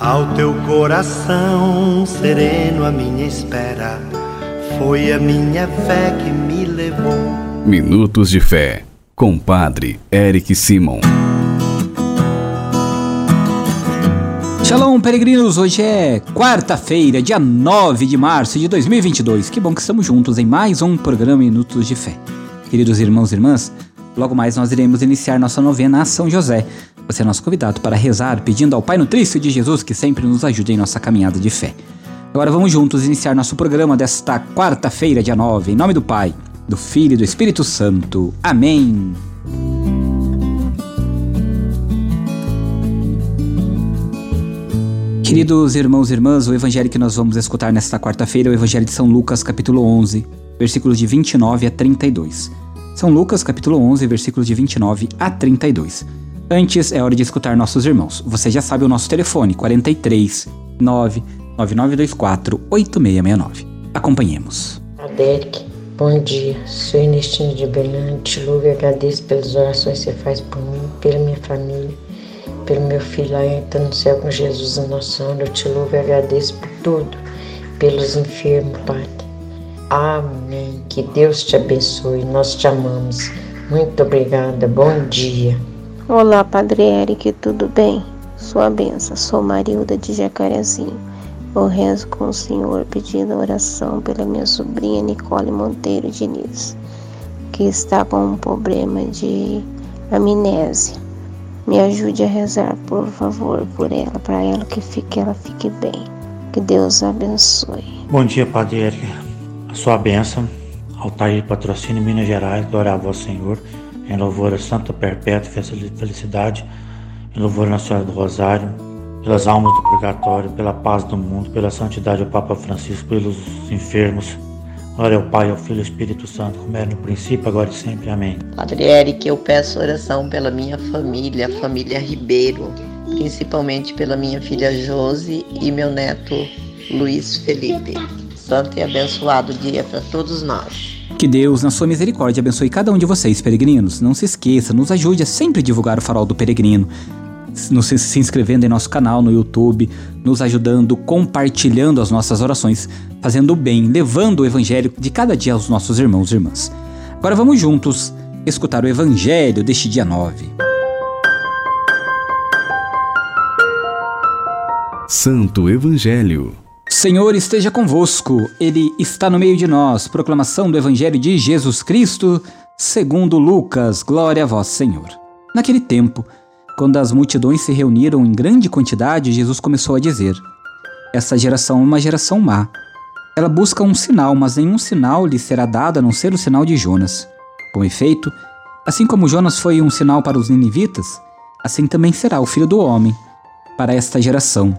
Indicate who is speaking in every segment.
Speaker 1: Ao teu coração sereno, a minha espera foi a minha fé que me levou.
Speaker 2: Minutos de Fé, com Padre Eric Simon.
Speaker 3: Shalom, peregrinos! Hoje é quarta-feira, dia 9 de março de 2022. Que bom que estamos juntos em mais um programa Minutos de Fé. Queridos irmãos e irmãs, logo mais nós iremos iniciar nossa novena a São José. Você é nosso convidado para rezar, pedindo ao Pai Nutrício de Jesus que sempre nos ajude em nossa caminhada de fé. Agora vamos juntos iniciar nosso programa desta quarta-feira, dia 9, em nome do Pai, do Filho e do Espírito Santo. Amém. Queridos irmãos e irmãs, o evangelho que nós vamos escutar nesta quarta-feira é o evangelho de São Lucas, capítulo 11, versículos de 29 a 32. São Lucas, capítulo 11, versículos de 29 a 32. Antes é hora de escutar nossos irmãos. Você já sabe o nosso telefone 43 99924 8669. Acompanhemos.
Speaker 4: Aderic, bom dia. Sou Ernestina de Belândia. Te louvo e agradeço pelas orações que você faz por mim, pela minha família, pelo meu filho lá está no céu com Jesus a nossa hora. Eu te louvo e agradeço por tudo, pelos enfermos, Pai. Amém. Que Deus te abençoe. Nós te amamos. Muito obrigada. Bom dia.
Speaker 5: Olá, Padre Eric, tudo bem? Sua benção, sou Marilda de Jacarezinho. Eu rezo com o Senhor pedindo oração pela minha sobrinha Nicole Monteiro Diniz, que está com um problema de amnésia. Me ajude a rezar, por favor, por ela, para ela que, fique, que ela fique bem. Que Deus abençoe.
Speaker 6: Bom dia, Padre Eric. A sua bênção, altar de patrocínio Minas Gerais, glória a vós, Senhor em louvor a Santa Perpétua Felicidade, em louvor Nossa Senhora do Rosário, pelas almas do purgatório, pela paz do mundo, pela santidade do Papa Francisco, pelos enfermos. Glória ao Pai, ao Filho e ao Espírito Santo, como era no princípio, agora e sempre. Amém.
Speaker 7: Padre Eric, eu peço oração pela minha família, a família Ribeiro, principalmente pela minha filha Josi e meu neto Luiz Felipe. Santo e abençoado dia para todos nós.
Speaker 3: Que Deus, na sua misericórdia, abençoe cada um de vocês, peregrinos. Não se esqueça, nos ajude a sempre divulgar o farol do peregrino. Nos, se inscrevendo em nosso canal no YouTube, nos ajudando, compartilhando as nossas orações, fazendo o bem, levando o evangelho de cada dia aos nossos irmãos e irmãs. Agora vamos juntos escutar o evangelho deste dia 9.
Speaker 2: Santo Evangelho
Speaker 3: Senhor esteja convosco, Ele está no meio de nós. Proclamação do Evangelho de Jesus Cristo, segundo Lucas. Glória a vós, Senhor. Naquele tempo, quando as multidões se reuniram em grande quantidade, Jesus começou a dizer: Essa geração é uma geração má. Ela busca um sinal, mas nenhum sinal lhe será dado a não ser o sinal de Jonas. Com efeito, assim como Jonas foi um sinal para os ninivitas, assim também será o filho do homem para esta geração.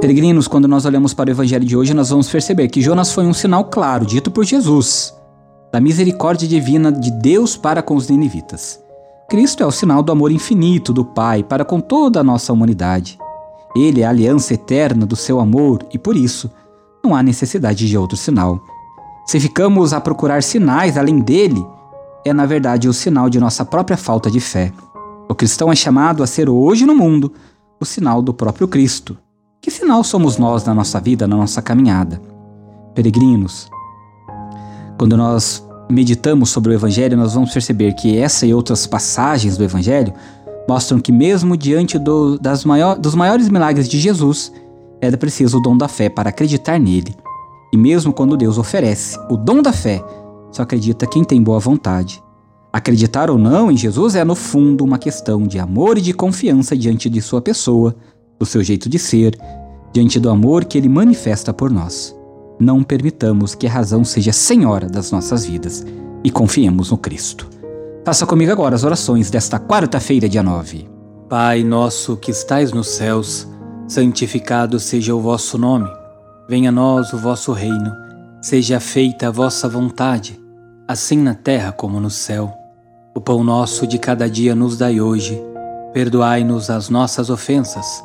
Speaker 3: Peregrinos, quando nós olhamos para o evangelho de hoje, nós vamos perceber que Jonas foi um sinal claro, dito por Jesus, da misericórdia divina de Deus para com os ninivitas. Cristo é o sinal do amor infinito do Pai para com toda a nossa humanidade. Ele é a aliança eterna do seu amor e, por isso, não há necessidade de outro sinal. Se ficamos a procurar sinais além dele, é na verdade o sinal de nossa própria falta de fé. O cristão é chamado a ser hoje no mundo o sinal do próprio Cristo. Que sinal somos nós na nossa vida, na nossa caminhada? Peregrinos, quando nós meditamos sobre o Evangelho, nós vamos perceber que essa e outras passagens do Evangelho mostram que, mesmo diante do, das maior, dos maiores milagres de Jesus, era preciso o dom da fé para acreditar nele. E mesmo quando Deus oferece o dom da fé, só acredita quem tem boa vontade. Acreditar ou não em Jesus é, no fundo, uma questão de amor e de confiança diante de sua pessoa, do seu jeito de ser, diante do amor que ele manifesta por nós. Não permitamos que a razão seja senhora das nossas vidas e confiemos no Cristo. Faça comigo agora as orações desta quarta-feira, dia 9. Pai nosso que estais nos céus, santificado seja o vosso nome. Venha a nós o vosso reino. Seja feita a vossa vontade, assim na terra como no céu. O pão nosso de cada dia nos dai hoje. Perdoai-nos as nossas ofensas,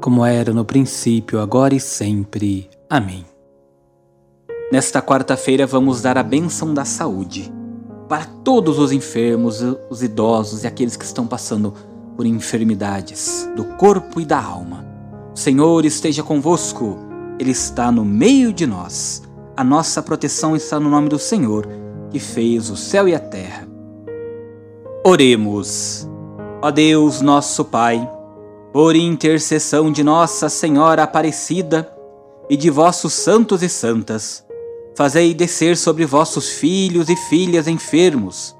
Speaker 3: como era no princípio, agora e sempre. Amém. Nesta quarta-feira vamos dar a bênção da saúde para todos os enfermos, os idosos e aqueles que estão passando por enfermidades do corpo e da alma. O Senhor esteja convosco, Ele está no meio de nós. A nossa proteção está no nome do Senhor, que fez o céu e a terra. Oremos. Ó Deus, nosso Pai, por intercessão de Nossa Senhora Aparecida e de vossos santos e santas, fazei descer sobre vossos filhos e filhas enfermos,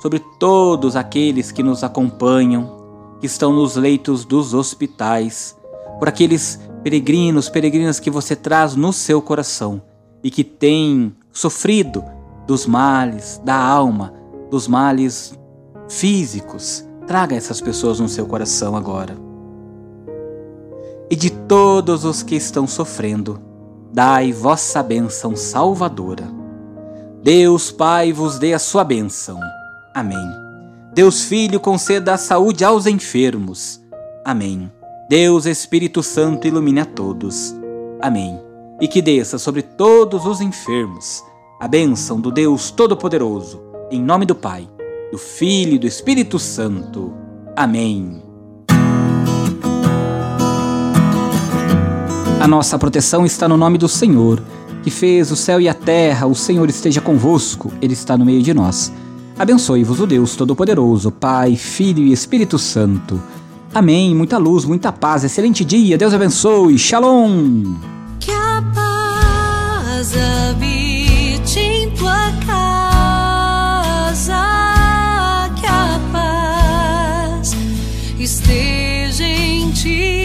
Speaker 3: sobre todos aqueles que nos acompanham, que estão nos leitos dos hospitais, por aqueles peregrinos, peregrinas que você traz no seu coração e que têm sofrido dos males da alma, dos males físicos. Traga essas pessoas no seu coração agora. E de todos os que estão sofrendo, dai vossa bênção salvadora. Deus Pai vos dê a sua bênção. Amém. Deus Filho conceda a saúde aos enfermos. Amém. Deus Espírito Santo ilumine a todos. Amém. E que desça sobre todos os enfermos a bênção do Deus Todo-Poderoso, em nome do Pai, do Filho e do Espírito Santo. Amém. A nossa proteção está no nome do Senhor, que fez o céu e a terra. O Senhor esteja convosco, Ele está no meio de nós. Abençoe-vos o Deus Todo-Poderoso, Pai, Filho e Espírito Santo. Amém. Muita luz, muita paz. Excelente dia. Deus abençoe. Shalom.
Speaker 8: Que a paz habite em tua casa. Que a paz esteja em ti.